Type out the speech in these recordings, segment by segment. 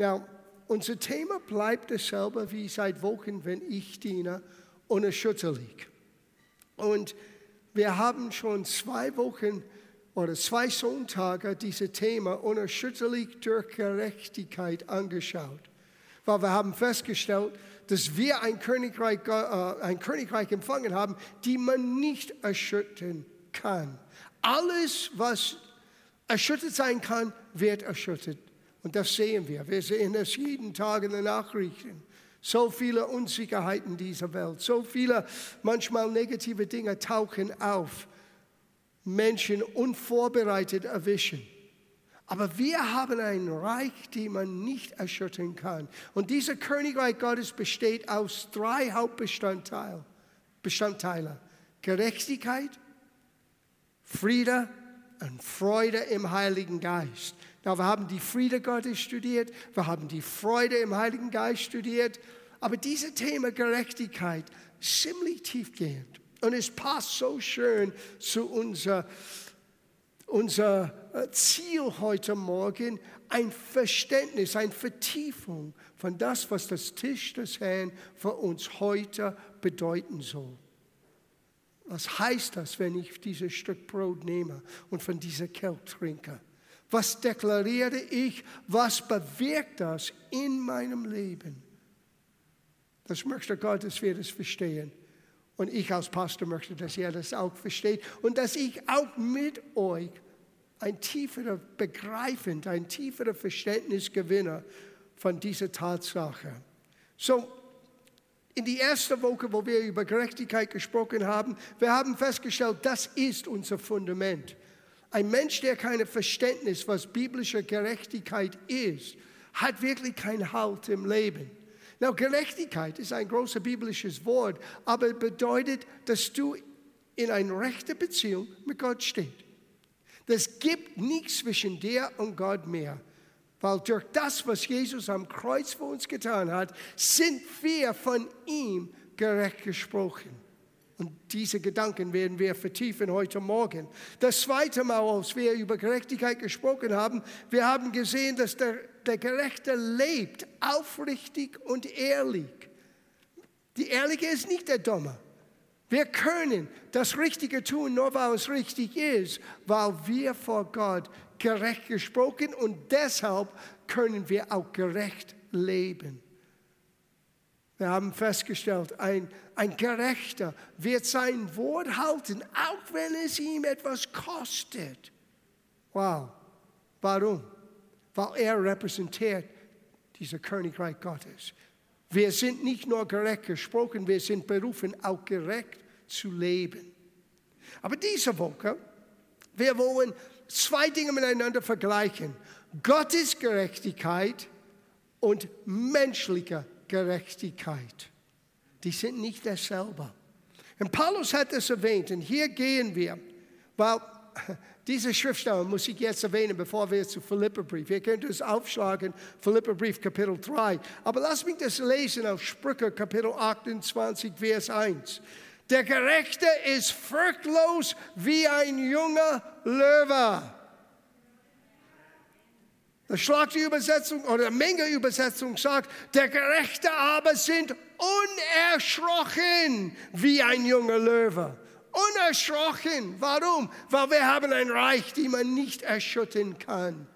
Now, unser Thema bleibt dasselbe wie seit Wochen, wenn ich diene, unerschütterlich. Und wir haben schon zwei Wochen oder zwei Sonntage dieses Thema unerschütterlich durch Gerechtigkeit angeschaut. Weil wir haben festgestellt, dass wir ein Königreich, äh, ein Königreich empfangen haben, die man nicht erschüttern kann. Alles, was erschüttert sein kann, wird erschüttert. Und das sehen wir. Wir sehen das jeden Tag in den Nachrichten. So viele Unsicherheiten dieser Welt, so viele manchmal negative Dinge tauchen auf. Menschen unvorbereitet erwischen. Aber wir haben ein Reich, das man nicht erschüttern kann. Und dieser Königreich Gottes besteht aus drei Hauptbestandteilen. Bestandteile. Gerechtigkeit, Friede und Freude im Heiligen Geist. Ja, wir haben die Friede Gottes studiert, wir haben die Freude im Heiligen Geist studiert, aber dieses Thema Gerechtigkeit ziemlich tiefgehend. Und es passt so schön zu unser, unser äh, Ziel heute Morgen, ein Verständnis, eine Vertiefung von das, was das Tisch des Herrn für uns heute bedeuten soll. Was heißt das, wenn ich dieses Stück Brot nehme und von dieser Kelch trinke? Was deklariere ich? Was bewirkt das in meinem Leben? Das möchte Gott, dass wir das verstehen. Und ich als Pastor möchte, dass ihr das auch versteht und dass ich auch mit euch ein tieferer Begreifen, ein tieferer Verständnis gewinne von dieser Tatsache. So, in die erste Woche, wo wir über Gerechtigkeit gesprochen haben, wir haben festgestellt, das ist unser Fundament. Ein Mensch, der kein Verständnis, was biblische Gerechtigkeit ist, hat wirklich keinen Halt im Leben. Now, Gerechtigkeit ist ein großes biblisches Wort, aber bedeutet, dass du in einer rechten Beziehung mit Gott stehst. Das gibt nichts zwischen dir und Gott mehr. Weil durch das, was Jesus am Kreuz für uns getan hat, sind wir von ihm gerecht gesprochen. Und diese Gedanken werden wir vertiefen heute Morgen. Das zweite Mal, als wir über Gerechtigkeit gesprochen haben, wir haben gesehen, dass der, der Gerechte lebt, aufrichtig und ehrlich. Die Ehrliche ist nicht der Dumme. Wir können das Richtige tun, nur weil es richtig ist, weil wir vor Gott gerecht gesprochen und deshalb können wir auch gerecht leben. Wir haben festgestellt, ein, ein Gerechter wird sein Wort halten, auch wenn es ihm etwas kostet. Wow. Warum? Weil er repräsentiert dieses Königreich Gottes. Wir sind nicht nur gerecht gesprochen, wir sind berufen, auch gerecht zu leben. Aber diese Woche, wir wollen zwei Dinge miteinander vergleichen. Gottes Gerechtigkeit und menschliche Gerechtigkeit. Die sind nicht dasselbe. Und Paulus hat es erwähnt, und hier gehen wir, weil diese Schriftstelle muss ich jetzt erwähnen, bevor wir zu Philipperbrief. Ihr könnt es aufschlagen, Philipperbrief Kapitel 3. Aber lass mich das lesen auf Sprüche Kapitel 28, Vers 1. Der Gerechte ist furchtlos wie ein junger Löwe. Die Schlagübersetzung oder Menge-Übersetzung sagt, der Gerechte aber sind unerschrocken wie ein junger Löwe. Unerschrocken. Warum? Weil wir haben ein Reich, das man nicht erschüttern kann.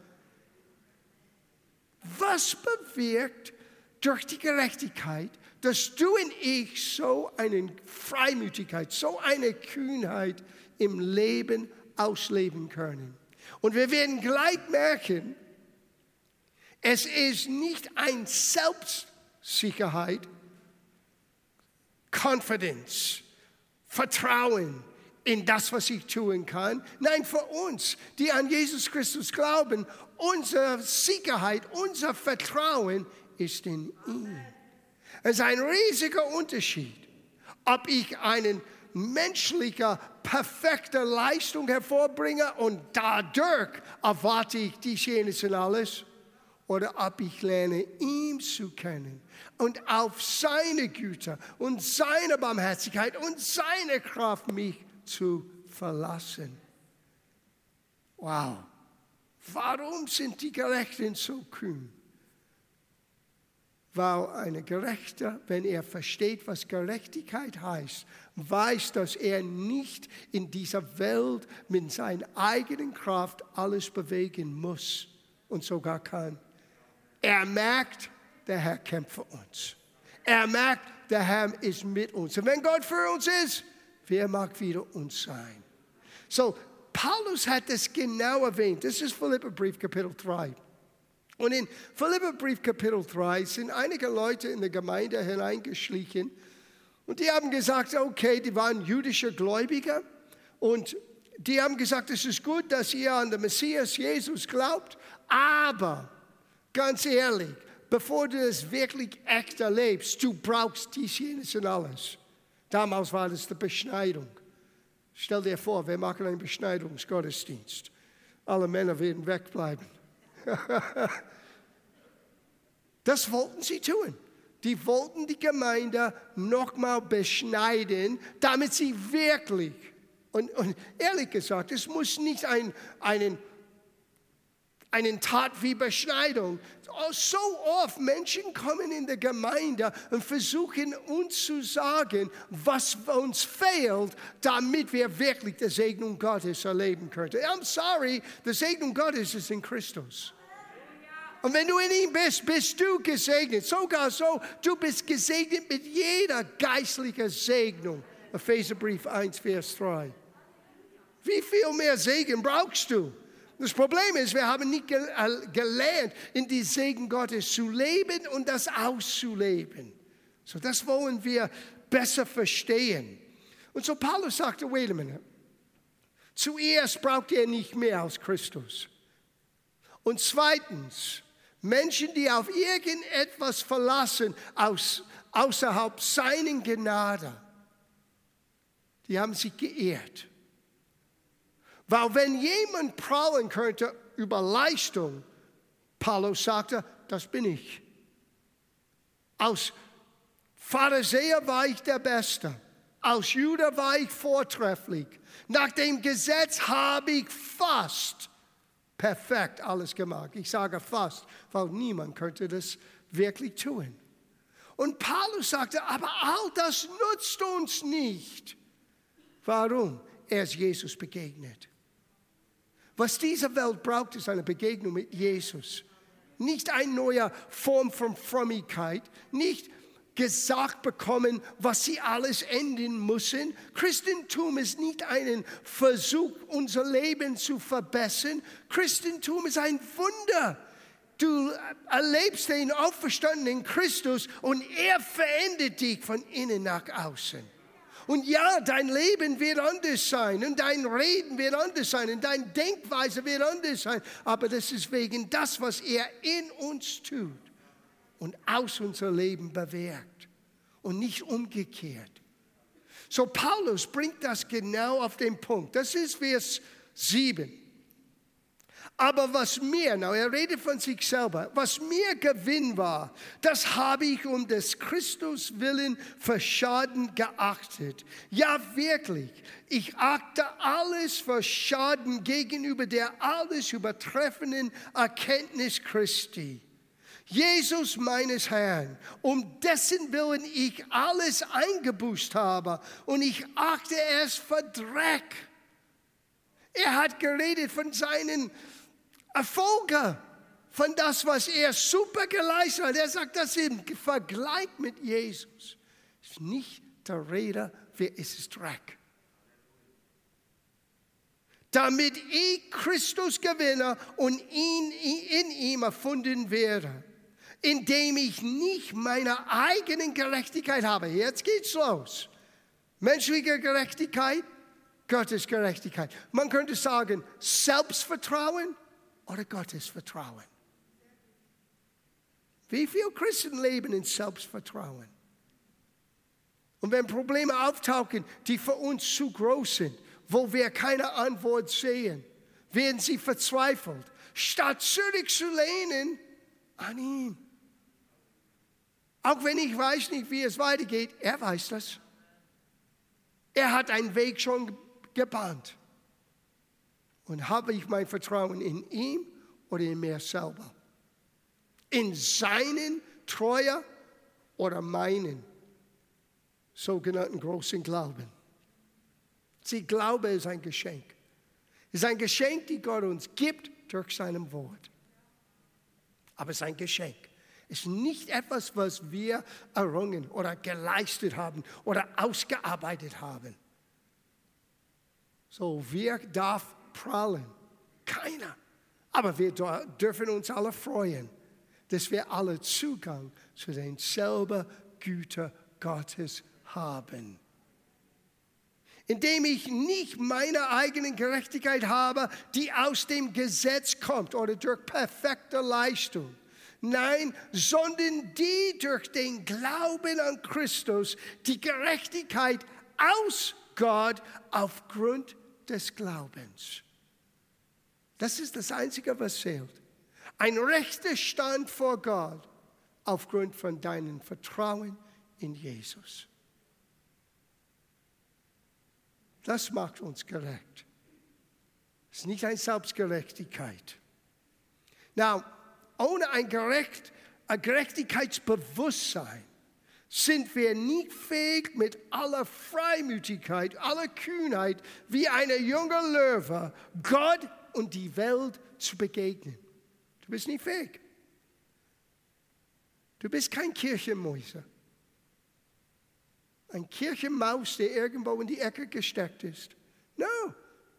Was bewirkt durch die Gerechtigkeit, dass du und ich so eine Freimütigkeit, so eine Kühnheit im Leben ausleben können? Und wir werden gleich merken, es ist nicht ein Selbstsicherheit, Confidence, Vertrauen in das, was ich tun kann. Nein, für uns, die an Jesus Christus glauben, unsere Sicherheit, unser Vertrauen ist in ihn. Es ist ein riesiger Unterschied, ob ich einen menschliche, perfekte Leistung hervorbringe und dadurch erwarte ich dies, jenes und alles oder ob ich lerne, ihm zu kennen und auf seine Güte und seine Barmherzigkeit und seine Kraft mich zu verlassen. Wow. Warum sind die Gerechten so kühn? weil ein Gerechter, wenn er versteht, was Gerechtigkeit heißt, weiß, dass er nicht in dieser Welt mit seiner eigenen Kraft alles bewegen muss und sogar kann. Er merkt, der Herr kämpft für uns. Er merkt, der Herr ist mit uns. Und wenn Gott für uns ist, wer mag wieder uns sein? So, Paulus hat das genau erwähnt. Das ist Philipperbrief Kapitel 3. Und in Philipperbrief Kapitel 3 sind einige Leute in die Gemeinde hineingeschlichen und die haben gesagt, okay, die waren jüdische Gläubiger und die haben gesagt, es ist gut, dass ihr an den Messias Jesus glaubt, aber ganz ehrlich, bevor du es wirklich echt erlebst, du brauchst dies, jenes und alles. Damals war das die Beschneidung. Stell dir vor, wir machen einen Beschneidungsgottesdienst. Alle Männer werden wegbleiben. das wollten sie tun. Die wollten die Gemeinde nochmal beschneiden, damit sie wirklich, und, und, ehrlich gesagt, es muss nicht ein, einen, einen Tat wie Beschneidung. So oft Menschen kommen in der Gemeinde und versuchen uns zu sagen, was uns fehlt, damit wir wirklich die Segnung Gottes erleben können. I'm sorry, die Segnung Gottes ist in Christus. Und wenn du in ihm bist, bist du gesegnet. Sogar so, du bist gesegnet mit jeder geistlichen Segnung. Epheserbrief 1, Vers 3. Wie viel mehr Segen brauchst du? Das Problem ist, wir haben nicht äh, gelernt, in die Segen Gottes zu leben und das auszuleben. So, das wollen wir besser verstehen. Und so Paulus sagte, wait a minute. Zuerst braucht ihr nicht mehr als Christus. Und zweitens, Menschen, die auf irgendetwas verlassen, aus, außerhalb seinen Gnade, die haben sich geehrt. Weil wenn jemand prallen könnte über Leistung, Paulus sagte, das bin ich. Aus Pharisäer war ich der Beste. Aus Judah war ich vortrefflich. Nach dem Gesetz habe ich fast perfekt alles gemacht. Ich sage fast, weil niemand könnte das wirklich tun. Und Paulus sagte, aber all das nutzt uns nicht. Warum? Er ist Jesus begegnet. Was diese Welt braucht, ist eine Begegnung mit Jesus. Nicht eine neue Form von Frömmigkeit, nicht gesagt bekommen, was sie alles enden müssen. Christentum ist nicht ein Versuch, unser Leben zu verbessern. Christentum ist ein Wunder. Du erlebst den auferstandenen Christus und er verändert dich von innen nach außen. Und ja, dein Leben wird anders sein und dein Reden wird anders sein und deine Denkweise wird anders sein. Aber das ist wegen das, was er in uns tut und aus unser Leben bewirkt und nicht umgekehrt. So Paulus bringt das genau auf den Punkt. Das ist Vers 7. Aber was mir, now er redet von sich selber, was mir Gewinn war, das habe ich um des Christus willen für Schaden geachtet. Ja, wirklich, ich achte alles für Schaden gegenüber der alles übertreffenden Erkenntnis Christi Jesus meines Herrn, um dessen Willen ich alles eingebüßt habe und ich achte es für Dreck. Er hat geredet von seinen Erfolgen, von das, was er super geleistet hat. Er sagt das im Vergleich mit Jesus. Ist nicht der Rede, wer ist es Dreck damit ich Christus gewinne und ihn, in ihm erfunden werde indem ich nicht meine eigene Gerechtigkeit habe. Jetzt geht's los. Menschliche Gerechtigkeit, Gottes Gerechtigkeit. Man könnte sagen, Selbstvertrauen oder Gottes Vertrauen. Wie viele Christen leben in Selbstvertrauen? Und wenn Probleme auftauchen, die für uns zu groß sind, wo wir keine Antwort sehen, werden sie verzweifelt, statt zurückzulehnen an ihn. Auch wenn ich weiß nicht, wie es weitergeht, er weiß das. Er hat einen Weg schon gebahnt. Und habe ich mein Vertrauen in ihm oder in mir selber? In seinen treuer oder meinen sogenannten großen Glauben. Sie Glaube ist ein Geschenk. Es ist ein Geschenk, die Gott uns gibt durch seinem Wort. Aber es ist ein Geschenk. Es ist nicht etwas, was wir errungen oder geleistet haben oder ausgearbeitet haben. So, wer darf prallen? Keiner. Aber wir dürfen uns alle freuen, dass wir alle Zugang zu denselben Güter Gottes haben. Indem ich nicht meine eigene Gerechtigkeit habe, die aus dem Gesetz kommt oder durch perfekte Leistung. Nein, sondern die durch den Glauben an Christus, die Gerechtigkeit aus Gott aufgrund des Glaubens. Das ist das Einzige, was zählt. Ein rechter Stand vor Gott aufgrund von deinem Vertrauen in Jesus. Das macht uns gerecht. Es ist nicht eine Selbstgerechtigkeit. Now, ohne ein, Gerecht, ein Gerechtigkeitsbewusstsein sind wir nicht fähig, mit aller Freimütigkeit, aller Kühnheit, wie eine junge Löwe, Gott und die Welt zu begegnen. Du bist nicht fähig. Du bist kein Kirchenmäuser. Ein Kirchenmaus, der irgendwo in die Ecke gesteckt ist. No,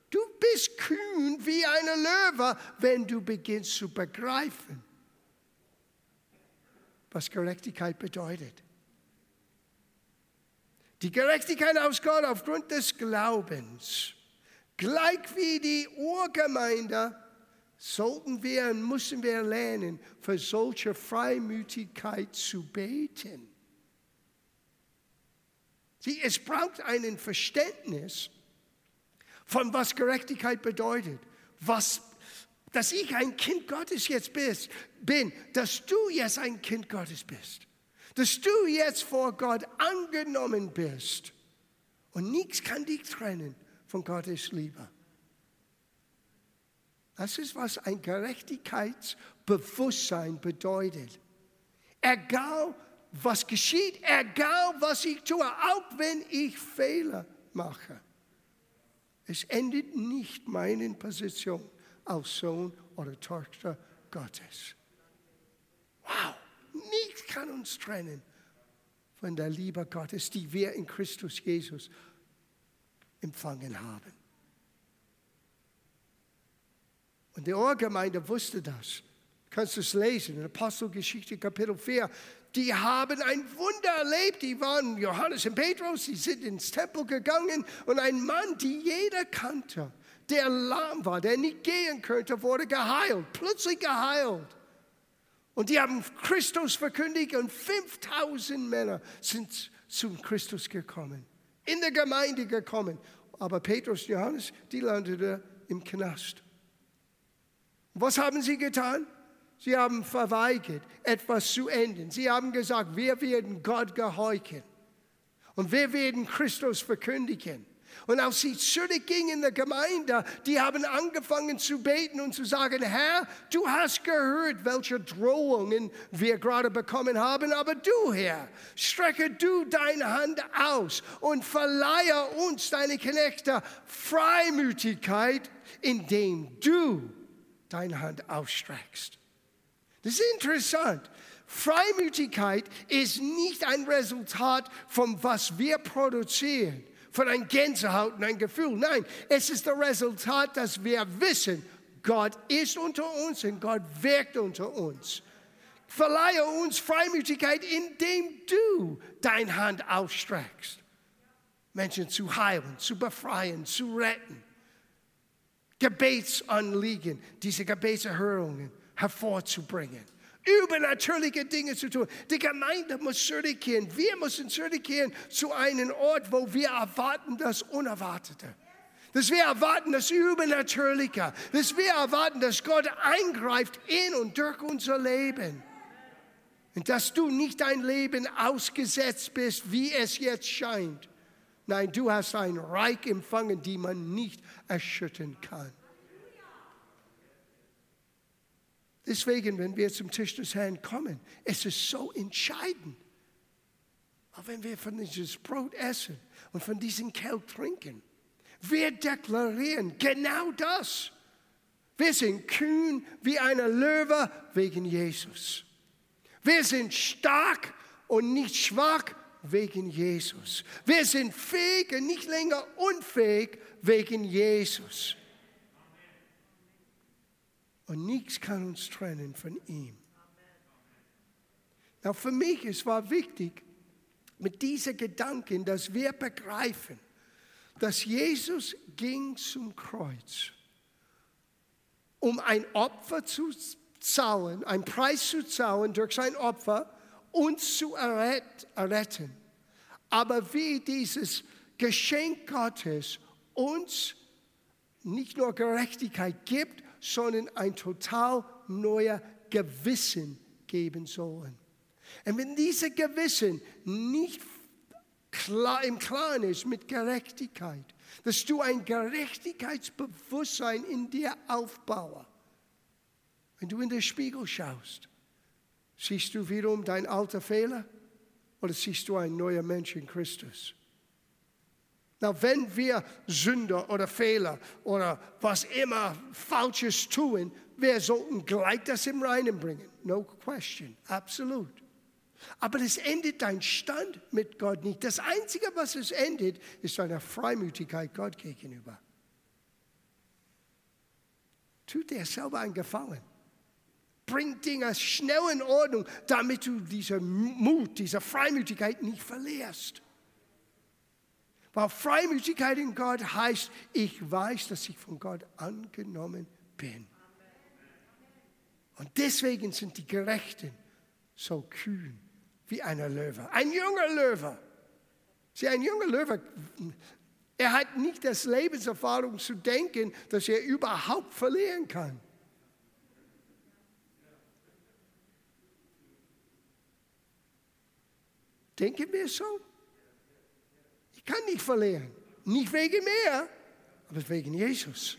du bist kühn wie eine Löwe, wenn du beginnst zu begreifen, was Gerechtigkeit bedeutet. Die Gerechtigkeit aus Gott aufgrund des Glaubens, gleich wie die Urgemeinde, sollten wir und müssen wir lernen, für solche Freimütigkeit zu beten. Sie, es braucht ein Verständnis von was Gerechtigkeit bedeutet, was, dass ich ein Kind Gottes jetzt bist, bin, dass du jetzt ein Kind Gottes bist dass du jetzt vor Gott angenommen bist. Und nichts kann dich trennen von Gottes Liebe. Das ist, was ein Gerechtigkeitsbewusstsein bedeutet. Egal, was geschieht, egal, was ich tue, auch wenn ich Fehler mache. Es endet nicht meine Position als Sohn oder Tochter Gottes. Wow. Nichts kann uns trennen von der Liebe Gottes, die wir in Christus Jesus empfangen haben. Und die Ohrgemeinde wusste das. Du kannst es lesen in Apostelgeschichte Kapitel 4. Die haben ein Wunder erlebt. Die waren Johannes und Petrus, die sind ins Tempel gegangen und ein Mann, den jeder kannte, der lahm war, der nicht gehen könnte, wurde geheilt, plötzlich geheilt. Und die haben Christus verkündigt und 5000 Männer sind zum Christus gekommen, in der Gemeinde gekommen. Aber Petrus und Johannes, die landeten im Knast. Was haben sie getan? Sie haben verweigert, etwas zu enden. Sie haben gesagt, wir werden Gott gehorchen und wir werden Christus verkündigen. Und als sie zurückgingen in der Gemeinde, die haben angefangen zu beten und zu sagen, Herr, du hast gehört, welche Drohungen wir gerade bekommen haben, aber du, Herr, strecke du deine Hand aus und verleihe uns, deine Knechte, Freimütigkeit, indem du deine Hand ausstreckst. Das ist interessant. Freimütigkeit ist nicht ein Resultat von was wir produzieren von ein Gänsehaut und ein Gefühl. Nein, es ist das Resultat, dass wir wissen, Gott ist unter uns und Gott wirkt unter uns. Verleihe uns Freimütigkeit, indem du deine Hand ausstreckst. Menschen zu heilen, zu befreien, zu retten. Gebetsanliegen, diese Gebetserhörungen hervorzubringen übernatürliche Dinge zu tun. Die Gemeinde muss zurückkehren. Wir müssen zurückkehren zu einem Ort, wo wir erwarten das Unerwartete. Dass wir erwarten das Übernatürliche. Dass wir erwarten, dass Gott eingreift in und durch unser Leben. Und dass du nicht dein Leben ausgesetzt bist, wie es jetzt scheint. Nein, du hast ein Reich empfangen, die man nicht erschüttern kann. Deswegen, wenn wir zum Tisch des Herrn kommen, es ist so entscheidend. Aber wenn wir von dieses Brot essen und von diesem Kelch trinken, wir deklarieren genau das. Wir sind kühn wie eine Löwe wegen Jesus. Wir sind stark und nicht schwach wegen Jesus. Wir sind fähig und nicht länger unfähig wegen Jesus. Und nichts kann uns trennen von ihm. Now für mich es war wichtig, mit diesen Gedanken, dass wir begreifen, dass Jesus ging zum Kreuz, um ein Opfer zu zahlen, einen Preis zu zahlen durch sein Opfer, uns zu erretten. Aber wie dieses Geschenk Gottes uns nicht nur Gerechtigkeit gibt, sondern ein total neuer Gewissen geben sollen. Und wenn dieses Gewissen nicht klar, im Klaren ist mit Gerechtigkeit, dass du ein Gerechtigkeitsbewusstsein in dir aufbaust, wenn du in den Spiegel schaust, siehst du wiederum dein alter Fehler oder siehst du ein neuer Mensch in Christus? Na, wenn wir Sünder oder Fehler oder was immer Falsches tun, wir sollten gleich das im Reinen bringen. No question, absolut. Aber es endet dein Stand mit Gott nicht. Das Einzige, was es endet, ist deine Freimütigkeit Gott gegenüber. Tut dir selber einen Gefallen. Bring Dinge schnell in Ordnung, damit du diesen Mut, diese Freimütigkeit nicht verlierst. Weil Freimütigkeit in Gott heißt, ich weiß, dass ich von Gott angenommen bin. Und deswegen sind die Gerechten so kühn wie eine Löwe. Ein junger Löwe. Sie, ein junger Löwe, er hat nicht das Lebenserfahrung zu denken, dass er überhaupt verlieren kann. Denken wir so? Kann nicht verlieren. Nicht wegen mir, aber wegen Jesus.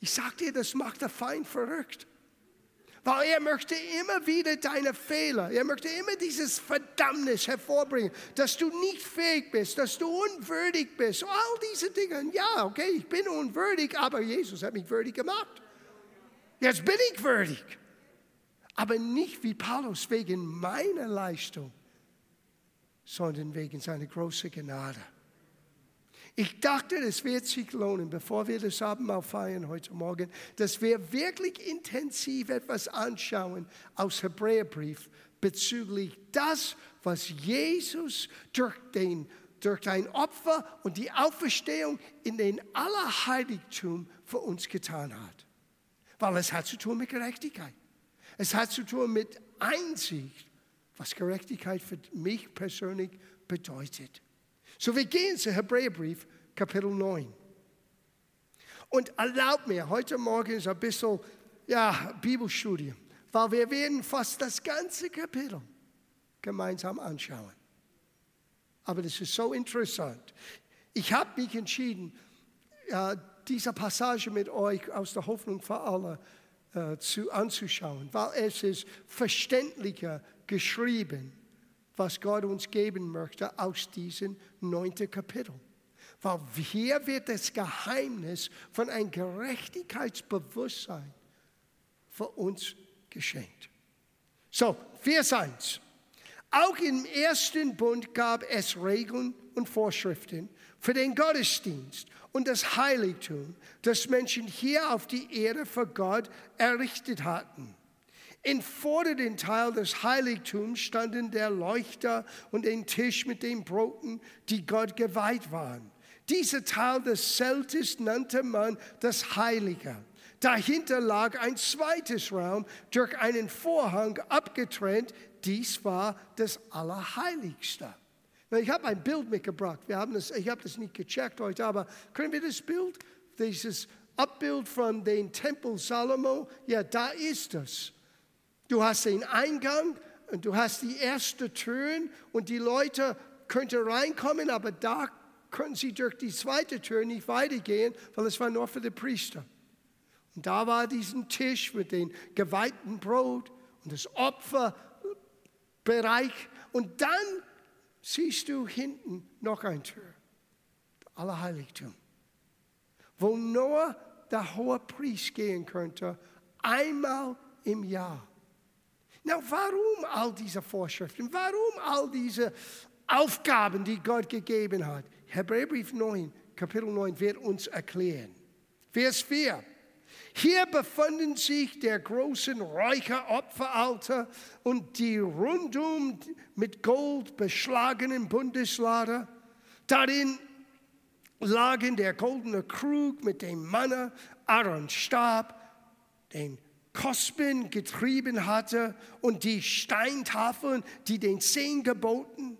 Ich sage dir, das macht der Feind verrückt. Weil er möchte immer wieder deine Fehler, er möchte immer dieses Verdammnis hervorbringen, dass du nicht fähig bist, dass du unwürdig bist. All diese Dinge. Ja, okay, ich bin unwürdig, aber Jesus hat mich würdig gemacht. Jetzt bin ich würdig. Aber nicht wie Paulus wegen meiner Leistung, sondern wegen seiner großen Gnade. Ich dachte, es wird sich lohnen, bevor wir das Abendmahl feiern heute Morgen, dass wir wirklich intensiv etwas anschauen aus Hebräerbrief bezüglich das, was Jesus durch, den, durch ein Opfer und die Auferstehung in den Allerheiligtum für uns getan hat. Weil es hat zu tun mit Gerechtigkeit. Es hat zu tun mit Einsicht was Gerechtigkeit für mich persönlich bedeutet. So, wir gehen zu Hebräerbrief, Kapitel 9. Und erlaubt mir, heute Morgen ist ein bisschen ja, Bibelstudie, weil wir werden fast das ganze Kapitel gemeinsam anschauen. Aber das ist so interessant. Ich habe mich entschieden, äh, diese Passage mit euch aus der Hoffnung für alle äh, zu, anzuschauen, weil es ist verständlicher geschrieben, was Gott uns geben möchte aus diesem neunten Kapitel. Weil hier wird das Geheimnis von einem Gerechtigkeitsbewusstsein für uns geschenkt. So, Vers 1. Auch im ersten Bund gab es Regeln und Vorschriften für den Gottesdienst und das Heiligtum, das Menschen hier auf die Erde für Gott errichtet hatten. Im vorderen Teil des Heiligtums standen der Leuchter und ein Tisch mit den Broten, die Gott geweiht waren. Dieser Teil des Zeltes nannte man das Heilige. Dahinter lag ein zweites Raum durch einen Vorhang abgetrennt. Dies war das Allerheiligste. Ich habe ein Bild mitgebracht. Wir haben das, ich habe das nicht gecheckt heute, aber können wir das Bild, dieses Abbild von dem Tempel Salomo, ja, da ist es. Du hast den Eingang und du hast die erste Tür und die Leute könnten reinkommen, aber da können sie durch die zweite Tür nicht weitergehen, weil es war nur für die Priester. Und da war diesen Tisch mit dem geweihten Brot und das Opferbereich. Und dann siehst du hinten noch ein Tür, Allerheiligtum, wo nur der hohe Priest gehen könnte, einmal im Jahr. Na, warum all diese Vorschriften? Warum all diese Aufgaben, die Gott gegeben hat? Hebräerbrief 9, Kapitel 9 wird uns erklären. Vers 4. Hier befinden sich der große Räucheropferaltar und die rundum mit Gold beschlagenen Bundeslader. Darin lagen der goldene Krug mit dem Manna, Aarons Stab, den Kospen getrieben hatte und die Steintafeln, die den Zehn geboten.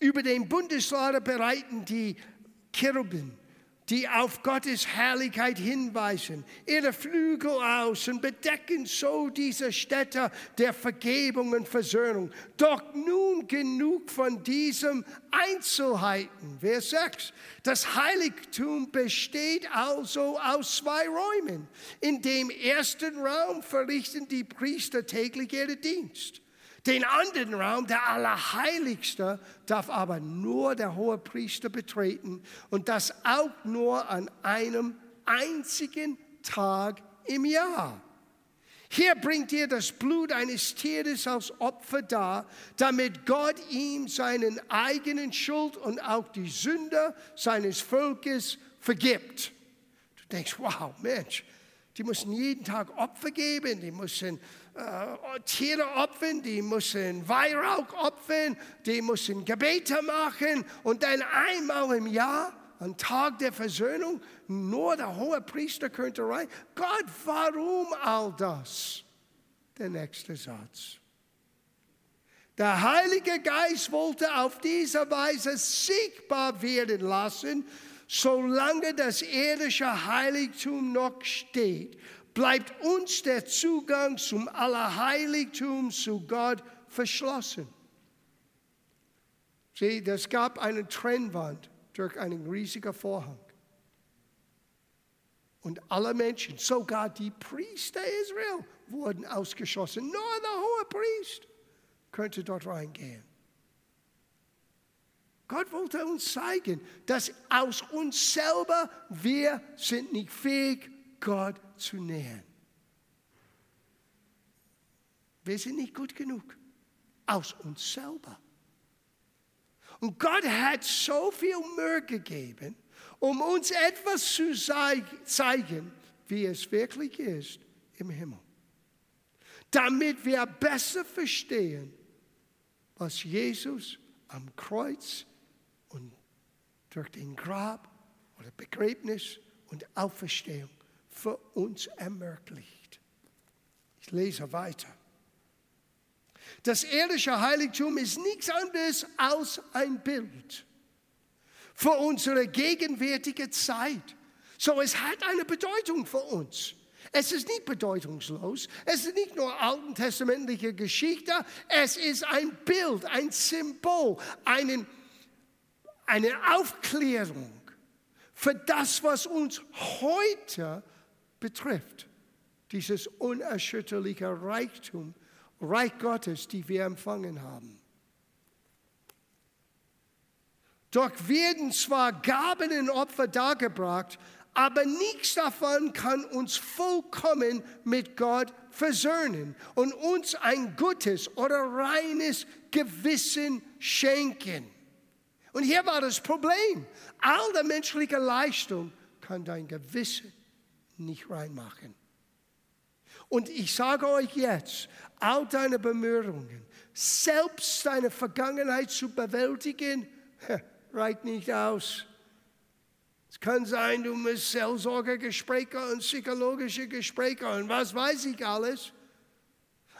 Über den Bundeslader bereiten die Cherubim die auf Gottes Herrlichkeit hinweisen, ihre Flügel aus und bedecken so diese Städte der Vergebung und Versöhnung. Doch nun genug von diesen Einzelheiten. Vers 6. Das Heiligtum besteht also aus zwei Räumen. In dem ersten Raum verrichten die Priester täglich ihren Dienst. Den anderen Raum, der Allerheiligste, darf aber nur der hohe Priester betreten und das auch nur an einem einzigen Tag im Jahr. Hier bringt er das Blut eines Tieres als Opfer dar, damit Gott ihm seinen eigenen Schuld und auch die Sünde seines Volkes vergibt. Du denkst, wow, Mensch, die müssen jeden Tag Opfer geben, die müssen äh, Tiere opfern, die müssen Weihrauch opfern, die müssen Gebete machen und dann einmal im Jahr, am Tag der Versöhnung, nur der hohe Priester könnte rein. Gott, warum all das? Der nächste Satz. Der Heilige Geist wollte auf diese Weise sichtbar werden lassen, solange das irdische Heiligtum noch steht bleibt uns der Zugang zum Allerheiligtum zu Gott verschlossen. Sieh, es gab eine Trennwand durch einen riesigen Vorhang. Und alle Menschen, sogar die Priester Israel, wurden ausgeschossen. Nur der hohe Priest könnte dort reingehen. Gott wollte uns zeigen, dass aus uns selber wir sind nicht fähig, Gott zu nähern. Wir sind nicht gut genug aus uns selber. Und Gott hat so viel Mühe gegeben, um uns etwas zu zeigen, wie es wirklich ist im Himmel. Damit wir besser verstehen, was Jesus am Kreuz und durch den Grab oder Begräbnis und Auferstehung für uns ermöglicht. Ich lese weiter. Das irdische Heiligtum ist nichts anderes als ein Bild für unsere gegenwärtige Zeit. So, es hat eine Bedeutung für uns. Es ist nicht bedeutungslos. Es ist nicht nur alttestamentliche Geschichte. Es ist ein Bild, ein Symbol, einen, eine Aufklärung für das, was uns heute betrifft, dieses unerschütterliche Reichtum, Reich Gottes, die wir empfangen haben. Doch werden zwar Gaben und Opfer dargebracht, aber nichts davon kann uns vollkommen mit Gott versöhnen und uns ein gutes oder reines Gewissen schenken. Und hier war das Problem. All der menschliche Leistung kann dein Gewissen nicht reinmachen. Und ich sage euch jetzt, all deine Bemühungen, selbst deine Vergangenheit zu bewältigen, reicht nicht aus. Es kann sein, du musst Seelsorgegespräche und psychologische Gespräche und was weiß ich alles.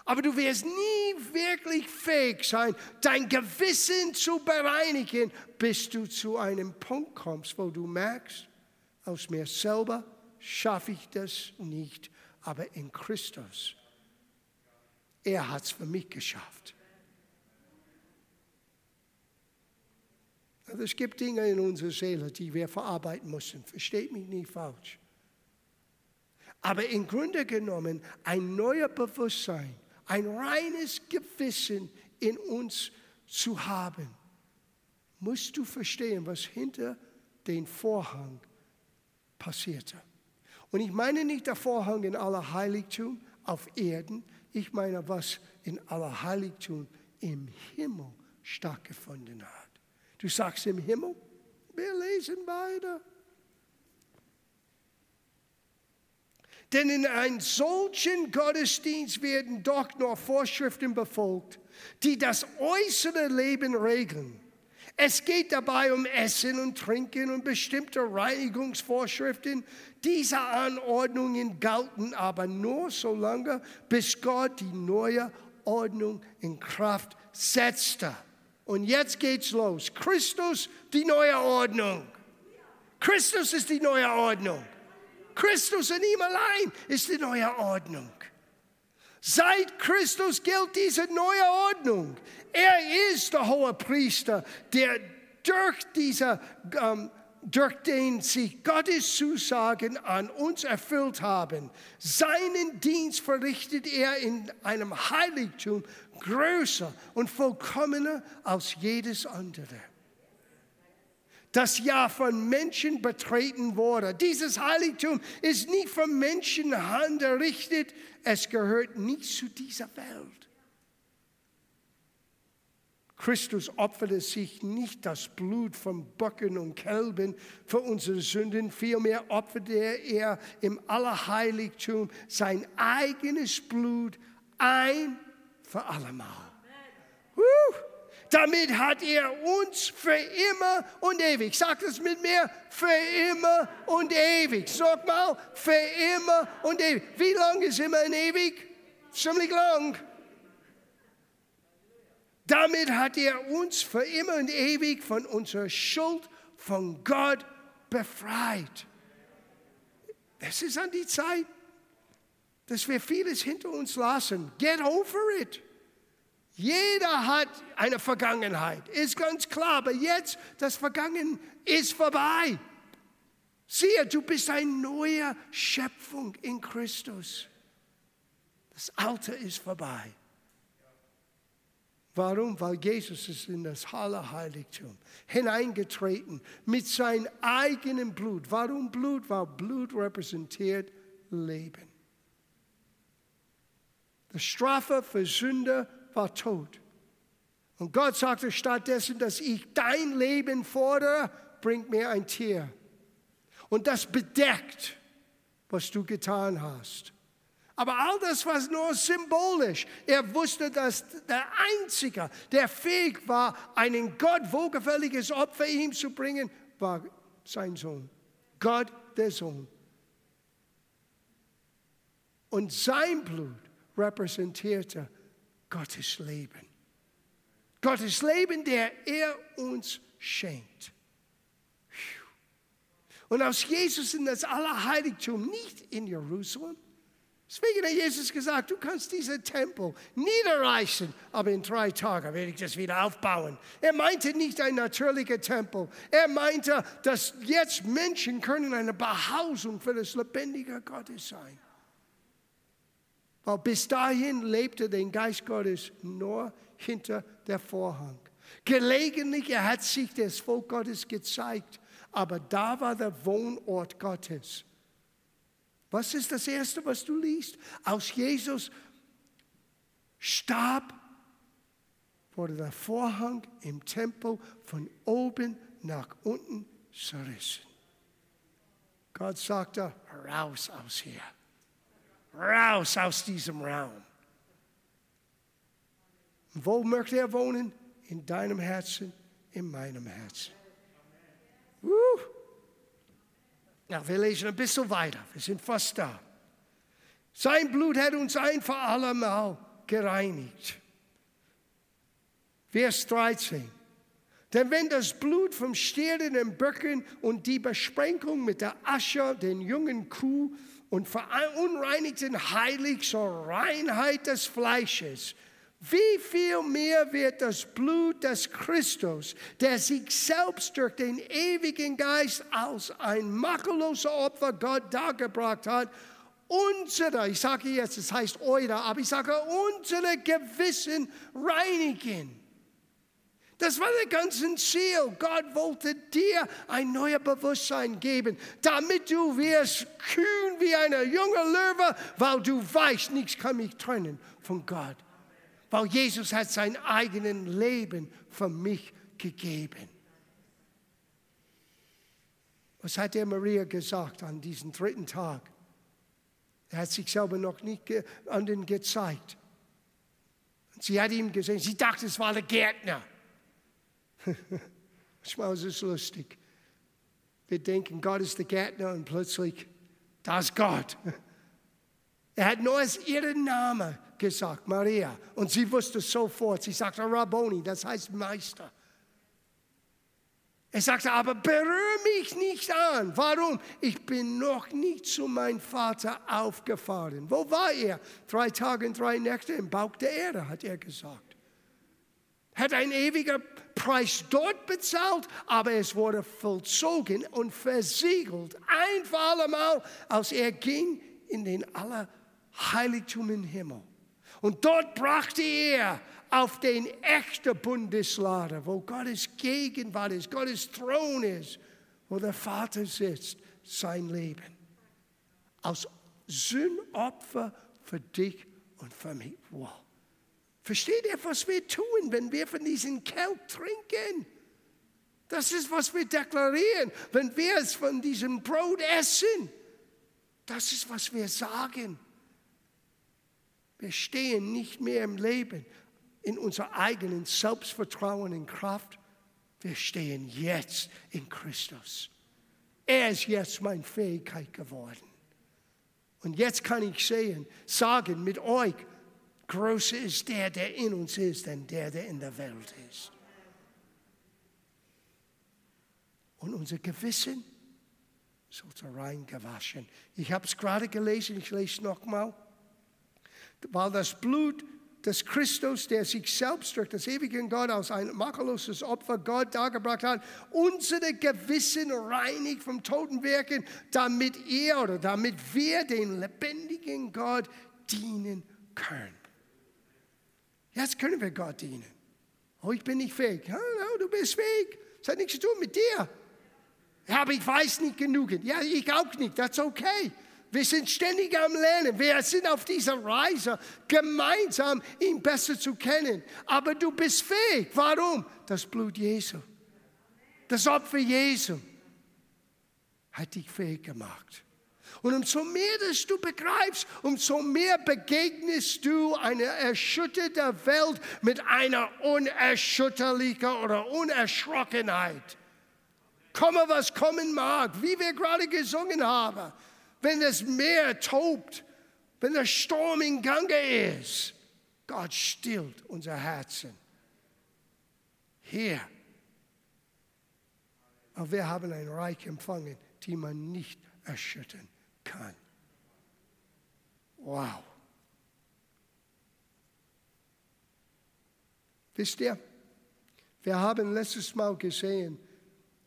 Aber du wirst nie wirklich fähig sein, dein Gewissen zu bereinigen, bis du zu einem Punkt kommst, wo du merkst, aus mir selber schaffe ich das nicht, aber in Christus. Er hat es für mich geschafft. Also es gibt Dinge in unserer Seele, die wir verarbeiten müssen. Versteht mich nicht falsch. Aber im Grunde genommen ein neuer Bewusstsein, ein reines Gewissen in uns zu haben, musst du verstehen, was hinter den Vorhang passierte. Und ich meine nicht der Vorhang in aller Heiligtum auf Erden, ich meine, was in aller Heiligtum im Himmel stattgefunden hat. Du sagst im Himmel? Wir lesen weiter. Denn in einem solchen Gottesdienst werden doch nur Vorschriften befolgt, die das äußere Leben regeln. Es geht dabei um Essen und Trinken und bestimmte Reinigungsvorschriften. Diese Anordnungen galten aber nur so lange, bis Gott die neue Ordnung in Kraft setzte. Und jetzt geht's los. Christus, die neue Ordnung. Christus ist die neue Ordnung. Christus in ihm allein ist die neue Ordnung. Seit Christus gilt diese neue Ordnung. Er ist der hohe Priester, der durch diese ähm, durch den sich Gottes Zusagen an uns erfüllt haben. Seinen Dienst verrichtet er in einem Heiligtum größer und vollkommener als jedes andere das ja von Menschen betreten wurde. Dieses Heiligtum ist nicht von Menschenhand errichtet, es gehört nicht zu dieser Welt. Christus opferte sich nicht das Blut von Böcken und Kälben für unsere Sünden, vielmehr opferte er im Allerheiligtum sein eigenes Blut ein für allemal. Damit hat er uns für immer und ewig. Sag es mit mir, für immer und ewig. Sag mal, für immer und ewig. Wie lang ist immer und ewig? Ziemlich lang. Damit hat er uns für immer und ewig von unserer Schuld von Gott befreit. Es ist an die Zeit, dass wir vieles hinter uns lassen. Get over it. Jeder hat eine Vergangenheit, ist ganz klar, aber jetzt, das Vergangen ist vorbei. Siehe, du bist eine neue Schöpfung in Christus. Das Alte ist vorbei. Warum? Weil Jesus ist in das Allerheiligtum hineingetreten mit seinem eigenen Blut. Warum Blut? Weil Blut repräsentiert Leben. Die Strafe für Sünde war tot. Und Gott sagte stattdessen, dass ich dein Leben fordere, bringt mir ein Tier. Und das bedeckt, was du getan hast. Aber all das war nur symbolisch. Er wusste, dass der Einzige, der fähig war, einen Gott wohlgefälliges Opfer ihm zu bringen, war sein Sohn. Gott, der Sohn. Und sein Blut repräsentierte Gottes Leben. Gottes Leben, der er uns schenkt. Und aus Jesus in das Allerheiligtum, nicht in Jerusalem. Deswegen hat Jesus gesagt, du kannst diesen Tempel niederreißen, aber in drei Tagen werde ich das wieder aufbauen. Er meinte nicht ein natürlicher Tempel. Er meinte, dass jetzt Menschen können eine Behausung für das lebendige Gottes sein. Weil bis dahin lebte der Geist Gottes nur hinter der Vorhang. Gelegentlich hat sich das Volk Gottes gezeigt, aber da war der Wohnort Gottes. Was ist das Erste, was du liest? Aus Jesus starb, wurde der Vorhang im Tempel von oben nach unten zerrissen. Gott sagte, raus aus hier raus aus diesem Raum. Wo möchte er wohnen? In deinem Herzen, in meinem Herzen. Uh. Ja, wir lesen ein bisschen weiter. Wir sind fast da. Sein Blut hat uns ein für allemal gereinigt. Vers 13. Denn wenn das Blut vom stehenden Böcken und die Besprenkung mit der Asche den jungen Kuh und verunreinigten heilig zur Reinheit des Fleisches. Wie viel mehr wird das Blut des Christus, der sich selbst durch den ewigen Geist als ein makelloser Opfer Gott dargebracht hat, unsere, ich sage jetzt, es heißt eure, aber ich sage unsere Gewissen reinigen. Das war der ganze Ziel. Gott wollte dir ein neues Bewusstsein geben, damit du wirst kühn wie eine junge Löwe, weil du weißt, nichts kann mich trennen von Gott. Weil Jesus hat sein eigenes Leben für mich gegeben. Was hat der Maria gesagt an diesem dritten Tag? Er hat sich selber noch nicht anderen gezeigt. Sie hat ihm gesehen, sie dachte, es war der Gärtner. Manchmal ist es lustig. Wir denken, Gott ist der Gärtner und plötzlich, da ist Gott. Er hat nur ihren Namen gesagt, Maria. Und sie wusste sofort, sie sagte Rabboni, das heißt Meister. Er sagte, aber berühre mich nicht an. Warum? Ich bin noch nicht zu meinem Vater aufgefahren. Wo war er? Drei Tage und drei Nächte im Bauch der Erde, hat er gesagt hat ein ewiger Preis dort bezahlt, aber es wurde vollzogen und versiegelt, ein für allemal, als er ging in den Allerheiligtum im Himmel. Und dort brachte er auf den echten Bundeslade, wo Gottes Gegenwart ist, Gottes Thron ist, wo der Vater sitzt, sein Leben. Als Sündopfer für dich und für mich. Wow. Versteht ihr, was wir tun, wenn wir von diesem Kelch trinken? Das ist, was wir deklarieren. Wenn wir es von diesem Brot essen, das ist, was wir sagen. Wir stehen nicht mehr im Leben in unserer eigenen Selbstvertrauen und Kraft. Wir stehen jetzt in Christus. Er ist jetzt meine Fähigkeit geworden. Und jetzt kann ich sehen, sagen mit euch, Größer ist der, der in uns ist, denn der, der in der Welt ist. Und unser Gewissen sollte rein gewaschen. Ich habe es gerade gelesen, ich lese es nochmal. Weil das Blut des Christus, der sich selbst durch das ewige Gott aus ein makelloses Opfer Gott dargebracht hat, unsere Gewissen reinigt vom toten Werken, damit er oder damit wir den lebendigen Gott dienen können. Jetzt können wir Gott dienen. Oh, ich bin nicht fähig. Ja, no, du bist fähig. Das hat nichts zu tun mit dir. Ja, aber ich weiß nicht genug. Ja, ich auch nicht. Das ist okay. Wir sind ständig am Lernen. Wir sind auf dieser Reise, gemeinsam ihn besser zu kennen. Aber du bist fähig. Warum? Das Blut Jesu. Das Opfer Jesu hat dich fähig gemacht. Und umso mehr dass du begreifst, umso mehr begegnest du einer erschütterten Welt mit einer unerschütterlichen oder Unerschrockenheit. Komme, was kommen mag, wie wir gerade gesungen haben. Wenn das Meer tobt, wenn der Sturm in Gange ist, Gott stillt unser Herzen. Hier. Aber wir haben ein Reich empfangen, die man nicht erschüttern kann. Wow. Wisst ihr, wir haben letztes Mal gesehen,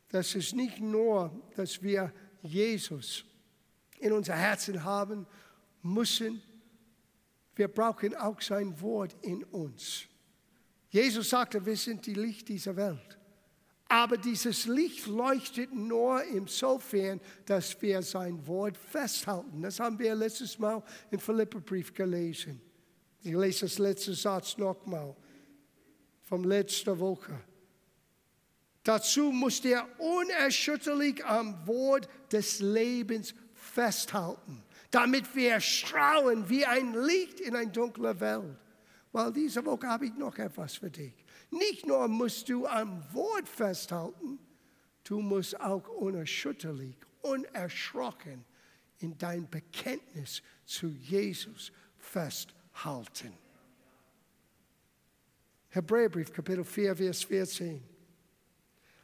dass es nicht nur, dass wir Jesus in unser Herzen haben müssen, wir brauchen auch sein Wort in uns. Jesus sagte, wir sind die Licht dieser Welt. Aber dieses Licht leuchtet nur insofern, dass wir sein Wort festhalten. Das haben wir letztes Mal im Philipperbrief gelesen. Ich lese das letzte Satz nochmal vom letzten Woche. Dazu muss der unerschütterlich am Wort des Lebens festhalten, damit wir strahlen wie ein Licht in eine dunkle Welt. Weil diese Woche habe ich noch etwas für dich. Nicht nur musst du am Wort festhalten, du musst auch unerschütterlich, unerschrocken in dein Bekenntnis zu Jesus festhalten. Hebräerbrief, Kapitel 4, Vers 14.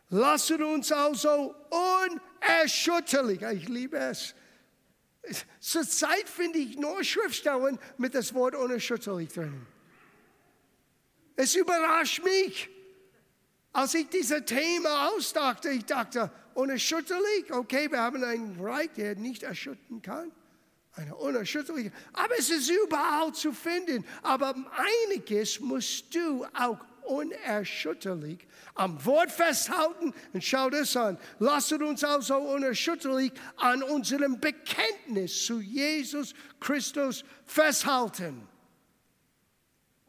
Lasset uns also unerschütterlich, ich liebe es. Zurzeit finde ich nur Schriftstellen mit das Wort unerschütterlich drin. Es überrascht mich, als ich dieses Thema ausdachte. Ich dachte, unerschütterlich, okay, wir haben einen Reich, der nicht erschüttern kann. Eine unerschütterliche. Aber es ist überall zu finden. Aber einiges musst du auch unerschütterlich am Wort festhalten. Und schau das an. Lasst uns also unerschütterlich an unserem Bekenntnis zu Jesus Christus festhalten.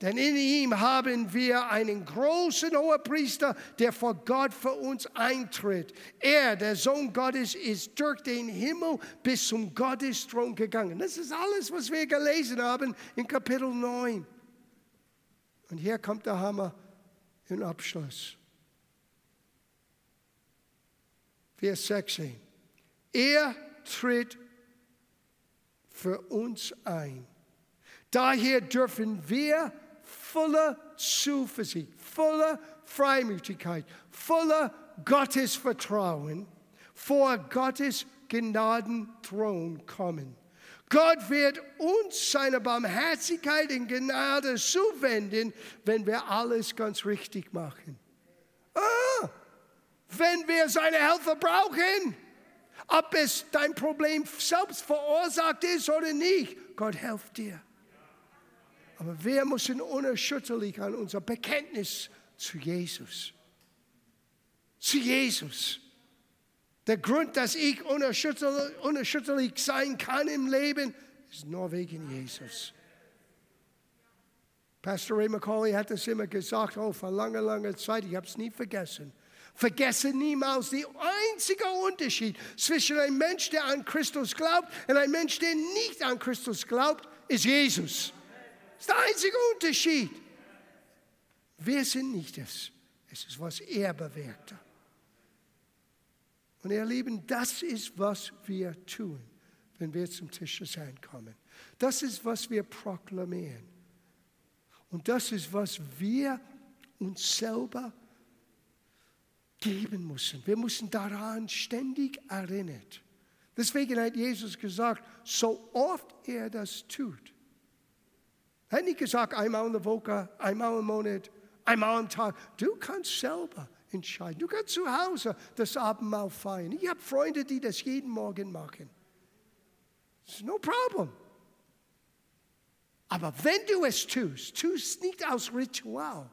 Denn in ihm haben wir einen großen Hohepriester, der vor Gott für uns eintritt. Er, der Sohn Gottes, ist durch den Himmel bis zum Gottesthron gegangen. Das ist alles, was wir gelesen haben in Kapitel 9. Und hier kommt der Hammer im Abschluss. Vers 16. Er tritt für uns ein. Daher dürfen wir voller Zuversicht, voller Freimütigkeit, voller Gottesvertrauen vor Gottes Gnadenthron kommen. Gott wird uns seine Barmherzigkeit und Gnade zuwenden, wenn wir alles ganz richtig machen. Ah, wenn wir seine Hilfe brauchen, ob es dein Problem selbst verursacht ist oder nicht, Gott hilft dir. Aber wir müssen unerschütterlich an unser Bekenntnis zu Jesus. Zu Jesus. Der Grund, dass ich unerschütterlich, unerschütterlich sein kann im Leben, ist nur wegen Jesus. Pastor Ray McCauley hat das immer gesagt, oh, vor langer, langer Zeit, ich habe es nie vergessen. Vergesse niemals den einzigen Unterschied zwischen einem Mensch, der an Christus glaubt, und einem Mensch, der nicht an Christus glaubt, ist Jesus. Das ist der einzige Unterschied. Wir sind nicht es. Es ist, was er bewirkte. Und ihr Lieben, das ist, was wir tun, wenn wir zum Tisch des Herrn kommen. Das ist, was wir proklamieren. Und das ist, was wir uns selber geben müssen. Wir müssen daran ständig erinnert. Deswegen hat Jesus gesagt, so oft er das tut, er hat nicht gesagt, einmal in der Woche, einmal im Monat, einmal am Tag. Du kannst selber entscheiden. Du kannst zu Hause das Abendmahl feiern. Ich habe Freunde, die das jeden Morgen machen. It's no problem. Aber wenn du es tust, tu es nicht aus Ritual.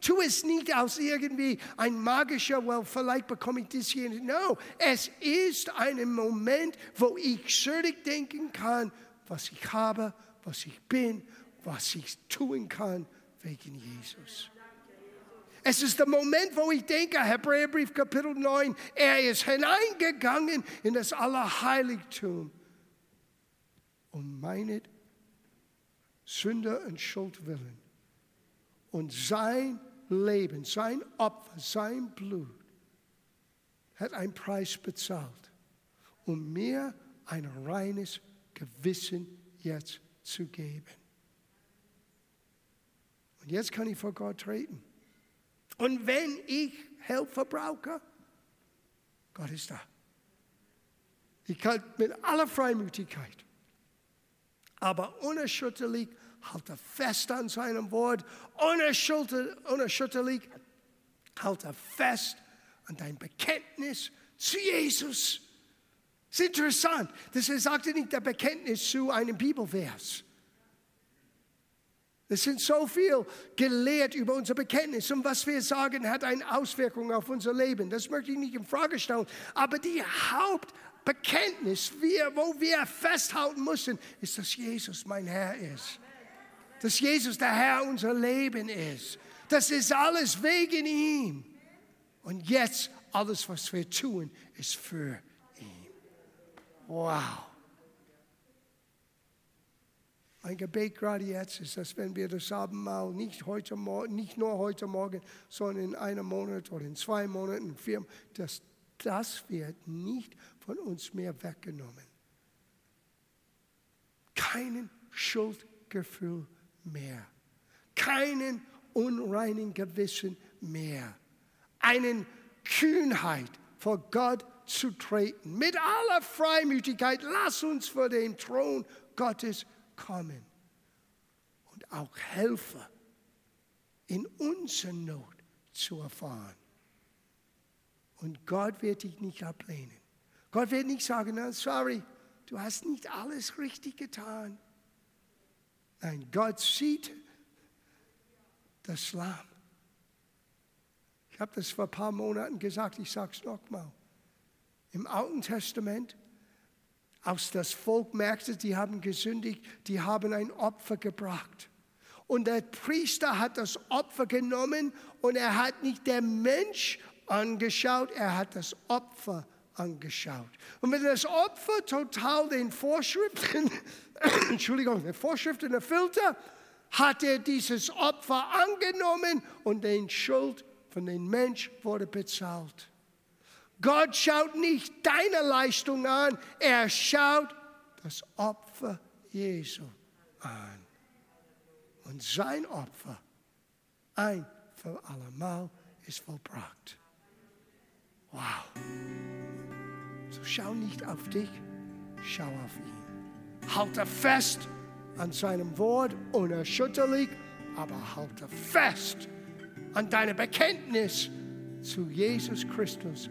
Tu es nicht aus irgendwie ein magischer, well, vielleicht bekomme ich das hier. No, es ist ein Moment, wo ich zurückdenken kann, was ich habe, was ich bin was ich tun kann wegen Jesus. Es ist der Moment, wo ich denke, Hebräerbrief Kapitel 9, er ist hineingegangen in das Allerheiligtum um meine Sünde und Schuld willen. Und sein Leben, sein Opfer, sein Blut hat einen Preis bezahlt, um mir ein reines Gewissen jetzt zu geben. Und jetzt kann ich vor Gott treten. Und wenn ich Hilfe brauche, Gott ist da. Ich kann mit aller Freimütigkeit, aber unerschütterlich halte fest an seinem Wort, unerschütterlich halte fest an dein Bekenntnis zu Jesus. Das ist interessant, das sagte nicht der Bekenntnis zu einem Bibelvers. Es sind so viel gelehrt über unser Bekenntnis und was wir sagen, hat eine Auswirkung auf unser Leben. Das möchte ich nicht in Frage stellen. Aber die Hauptbekenntnis, wir, wo wir festhalten müssen, ist, dass Jesus mein Herr ist. Dass Jesus der Herr unser Leben ist. Das ist alles wegen ihm. Und jetzt alles, was wir tun, ist für ihn. Wow. Ein Gebet gerade jetzt ist, dass wenn wir das Abendmahl nicht, heute, nicht nur heute Morgen, sondern in einem Monat oder in zwei Monaten, vier, dass das wird nicht von uns mehr weggenommen. Keinen Schuldgefühl mehr. Keinen unreinen Gewissen mehr. Einen Kühnheit vor Gott zu treten. Mit aller Freimütigkeit, lass uns vor den Thron Gottes kommen und auch helfen, in unserer Not zu erfahren. Und Gott wird dich nicht ablehnen. Gott wird nicht sagen, sorry, du hast nicht alles richtig getan. Nein, Gott sieht das Lamm. Ich habe das vor ein paar Monaten gesagt, ich sage es nochmal. Im Alten Testament, aus das Volk merkte, die haben gesündigt, die haben ein Opfer gebracht. Und der Priester hat das Opfer genommen und er hat nicht der Mensch angeschaut, er hat das Opfer angeschaut. Und wenn das Opfer total den Vorschriften, Entschuldigung, den Vorschriften erfüllte, hat er dieses Opfer angenommen und den Schuld von dem Mensch wurde bezahlt. Gott schaut nicht deine Leistung an, er schaut das Opfer Jesu an. Und sein Opfer, ein für allemal, ist vollbracht. Wow. So schau nicht auf dich, schau auf ihn. Halte fest an seinem Wort, unerschütterlich, aber halte fest an deiner Bekenntnis zu Jesus Christus,